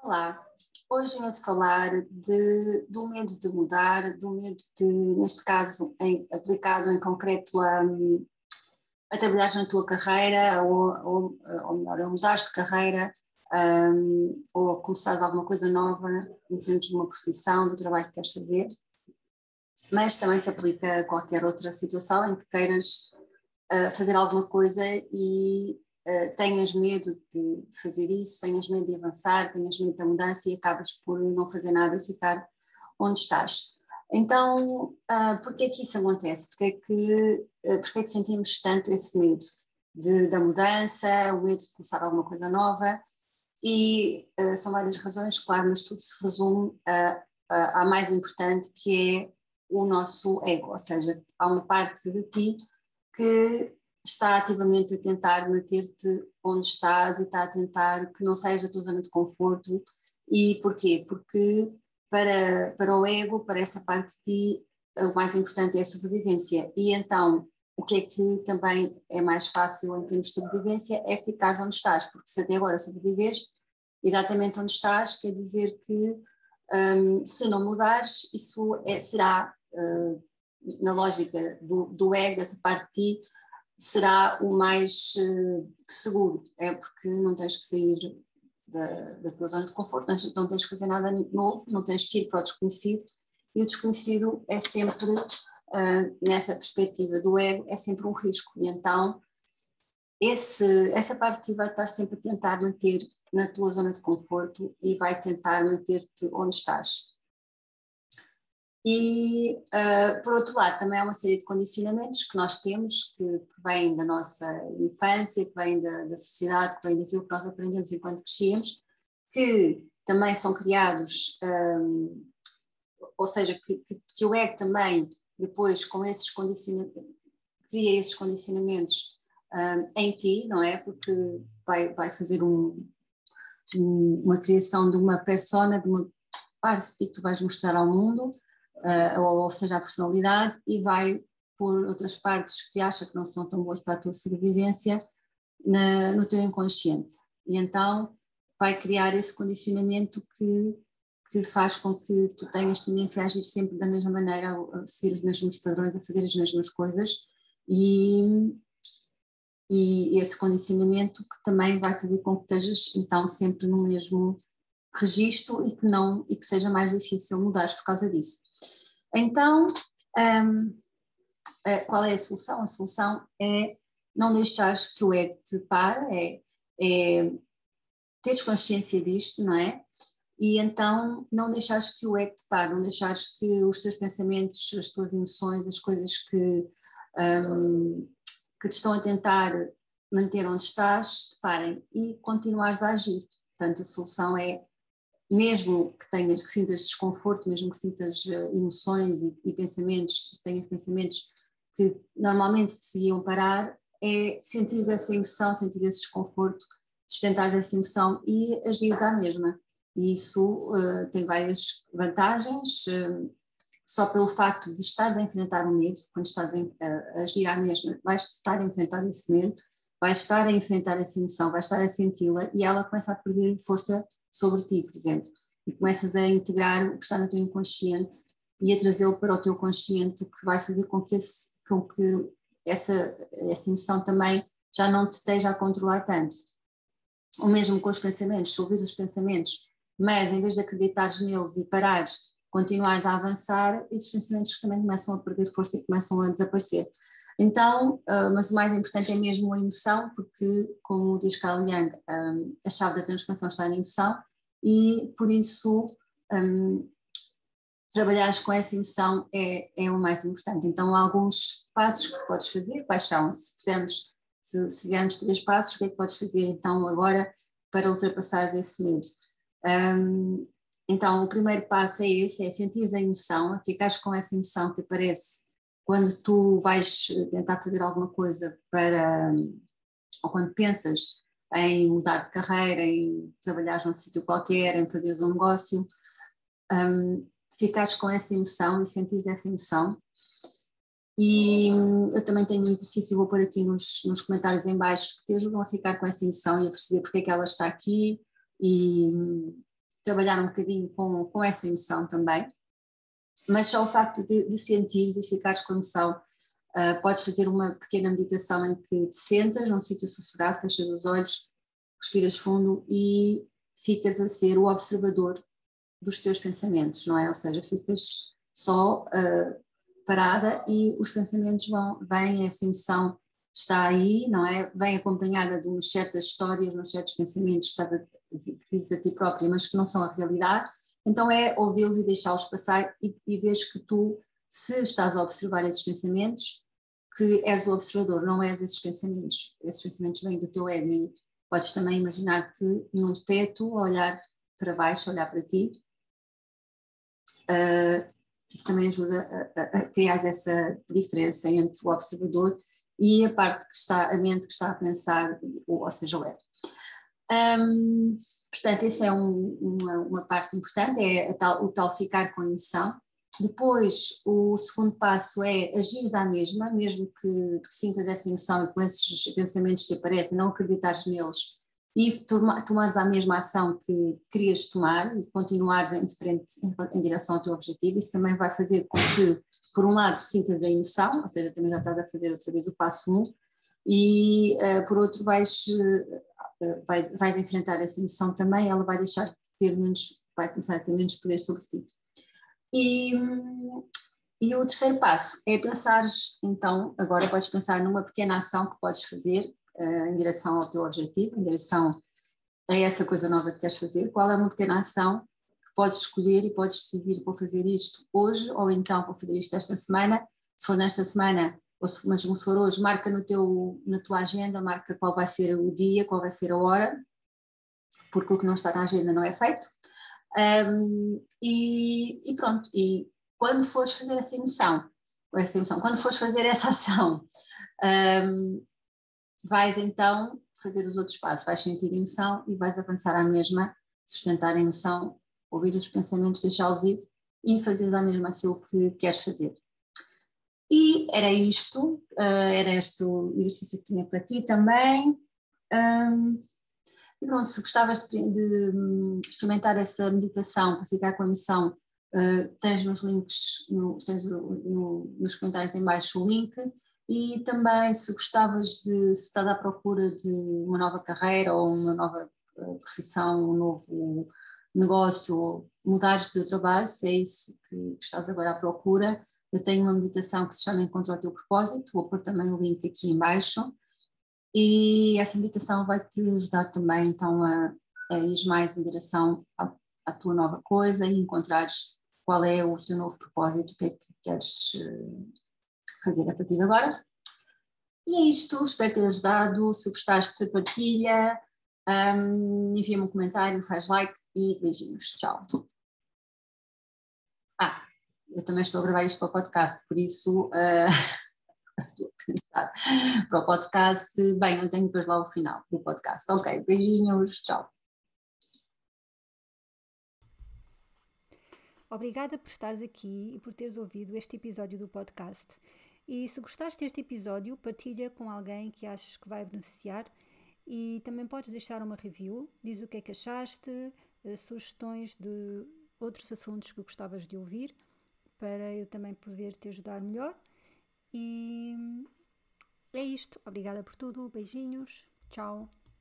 Olá, hoje venho-te falar de, do medo de mudar, do medo de, neste caso, em, aplicado em concreto a, a trabalhar na tua carreira, ou, ou, ou melhor, a mudar de carreira, um, ou a começar alguma coisa nova em termos de uma profissão, do trabalho que queres fazer, mas também se aplica a qualquer outra situação em que queiras uh, fazer alguma coisa e uh, tenhas medo de, de, fazer isso, tenhas medo de avançar, tenhas medo da mudança e acabas por não fazer nada e ficar onde estás. Então, uh, porquê que isso acontece? Porquê que, uh, porquê que sentimos tanto esse medo de, da mudança, o medo de começar alguma coisa nova? E uh, são várias razões, claro, mas tudo se resume à mais importante, que é o nosso ego, ou seja, há uma parte de ti que está ativamente a tentar manter-te onde estás e está a tentar que não saias da tua zona de conforto. E porquê? Porque para, para o ego, para essa parte de ti, o mais importante é a sobrevivência. E então, o que é que também é mais fácil em termos de sobrevivência é ficar onde estás, porque se até agora sobreviveste, exatamente onde estás, quer dizer que um, se não mudares, isso é, será, uh, na lógica do, do ego, essa parte de ti, será o mais uh, seguro, é porque não tens que sair da, da tua zona de conforto, não, não tens que fazer nada novo, não tens que ir para o desconhecido, e o desconhecido é sempre, uh, nessa perspectiva do ego, é sempre um risco, e então esse, essa parte vai estar sempre a tentar manter na tua zona de conforto e vai tentar manter-te onde estás. E, uh, por outro lado, também há uma série de condicionamentos que nós temos, que, que vêm da nossa infância, que vêm da, da, sociedade, que vêm daquilo que nós aprendemos enquanto crescemos, que também são criados, um, ou seja, que, que, que, o ego também, depois, com esses condicionamentos, cria esses condicionamentos um, em ti, não é? Porque vai, vai fazer um, um, uma criação de uma persona, de uma parte de ti que tu vais mostrar ao mundo uh, ou, ou seja, a personalidade, e vai por outras partes que acha que não são tão boas para a tua sobrevivência na, no teu inconsciente. E então vai criar esse condicionamento que, que faz com que tu tenhas tendência a agir sempre da mesma maneira, a seguir os mesmos padrões, a fazer as mesmas coisas, e, e esse condicionamento que também vai fazer com que estejas então sempre no mesmo registro e que não e que seja mais difícil mudar por causa disso. Então, um, qual é a solução? A solução é não deixares que o ego te pare, é, é teres consciência disto, não é? E então não deixares que o ego te pare, não deixares que os teus pensamentos, as tuas emoções, as coisas que, um, que te estão a tentar manter onde estás, te parem e continuares a agir. Portanto, a solução é mesmo que tenhas, que sintas desconforto, mesmo que sintas uh, emoções e, e, pensamentos, tenhas pensamentos que normalmente te iam parar, é sentir essa emoção, sentir esse desconforto, sustentar essa emoção e agir à mesma. E isso uh, tem várias vantagens, uh, só pelo facto de estares a enfrentar o medo, quando estás a, agir à mesma, vais estar a enfrentar esse medo, vais estar a enfrentar essa emoção, vais estar a senti-la e ela começa a perder força sobre ti, por exemplo, e começas a integrar o que está no teu inconsciente e a trazê-lo para o teu consciente, que vai fazer com que, esse, com que essa, essa emoção também já não te esteja a controlar tanto. O mesmo com os pensamentos, se ouvires os pensamentos, mas em vez de acreditares neles e parares, continuares a avançar, esses pensamentos também começam a perder força e começam a desaparecer. Então, uh, mas o mais importante é mesmo a emoção, porque, como diz Carl Jung, um, a chave da transformação está na emoção e, por isso, um, trabalhares com essa emoção é, é o mais importante. Então, alguns passos que podes fazer, quais são? Se fizermos, se, se fizermos três passos, o que é que podes fazer então agora para ultrapassar esse medo? Um, então, o primeiro passo é esse, é sentir a emoção, ficares com essa emoção que aparece quando tu vais tentar fazer alguma coisa para, ou quando pensas em mudar de carreira, em trabalhar num sítio qualquer, em fazer um negócio, um, ficares com essa emoção e sentir essa emoção. E hum, eu também tenho um exercício, vou pôr aqui nos, nos comentários em baixo, que te ajudam a ficar com essa emoção e a perceber porque é que ela está aqui e hum, trabalhar um bocadinho com, com essa emoção também. Mas só o facto de, de sentir, de ficares com emoção, uh, podes fazer uma pequena meditação em que te sentas num sítio sossegado, fechas os olhos, respiras fundo e ficas a ser o observador dos teus pensamentos, não é? Ou seja, ficas só uh, parada e os pensamentos vão, vêm, essa emoção está aí, não é? Vem acompanhada de umas certas histórias, uns certos pensamentos que, está, que dizes a ti própria, mas que não são a realidade. Então é ouvi-los e deixá-los passar e, e vês que tu, se estás a observar esses pensamentos, que és o observador, não és esses pensamentos. Esses pensamentos vêm do teu ego e podes também imaginar-te no teto, olhar para baixo, olhar para ti. Uh, isso também ajuda a, a, criar essa diferença entre o observador e a parte que está, a mente que está a pensar, ou, ou seja, o ego. Um, portanto, essa é um, uma, uma, parte importante, é tal, o tal ficar com a emoção. Depois, o segundo passo é agir à mesma, mesmo que, que sintas essa emoção e com esses pensamentos que aparecem, não acreditares neles, e tomares a mesma ação que querias tomar e continuares em, frente, em, em, direção ao teu objetivo, isso também vai fazer com que, por um lado, sintas a emoção, ou seja, também já estás a fazer outra vez o passo 1, um, e uh, por outro vais, uh, vais, vais, enfrentar essa emoção também, ela vai deixar de ter menos, vai começar a ter menos poder sobre ti. E, e o terceiro passo é pensares, então, agora podes pensar numa pequena ação que podes fazer uh, em direção ao teu objetivo, em direção a essa coisa nova que queres fazer, qual é uma pequena ação que podes escolher e podes decidir vou fazer isto hoje ou então vou fazer isto esta semana, se for nesta semana ou se, se for hoje, marca no teu, na tua agenda, marca qual vai ser o dia, qual vai ser a hora, porque o que não está na agenda não é feito. Um, e, e, pronto, e quando fores fazer essa emoção, essa emoção, quando fores fazer essa ação, um, vais então fazer os outros passos, vais sentir emoção e vais avançar à mesma, sustentar a emoção, ouvir os pensamentos, deixá-los ir e fazer à mesma aquilo que queres fazer. E era isto, uh, era este o exercício que tinha para ti também. Um, e pronto, se gostavas de, de, hum, experimentar essa meditação para ficar com a emoção, uh, tens nos links, no, tens no, no, nos comentários em baixo o link e também se gostavas de, se estás à procura de uma nova carreira ou uma nova eh, profissão, um novo negócio, ou mudares de trabalho, se é isso que estás agora à procura, eu tenho uma meditação que se chama Encontra o Teu Propósito, vou pôr também o link aqui em baixo, e essa meditação vai te ajudar também então a, a ir mais em direção à, à tua nova coisa e encontrares qual é o teu novo propósito, o que é que queres eh, fazer a partir de agora. E é isto, espero ter ajudado. Se gostaste, partilha, um, envia-me um comentário, faz like e beijinhos. Tchau. Eu também estou a gravar isto para o podcast, por isso uh, estou a pensar para o podcast. Bem, eu tenho depois lá o final do podcast. Ok, beijinhos, tchau. Obrigada por estares aqui e por teres ouvido este episódio do podcast. E se gostaste deste episódio, partilha com alguém que achas que vai beneficiar e também podes deixar uma review, diz o que é que achaste, eh, sugestões de outros assuntos que gostavas de ouvir, para eu também poder te ajudar melhor. E é isto. Obrigada por tudo. Beijinhos. Tchau.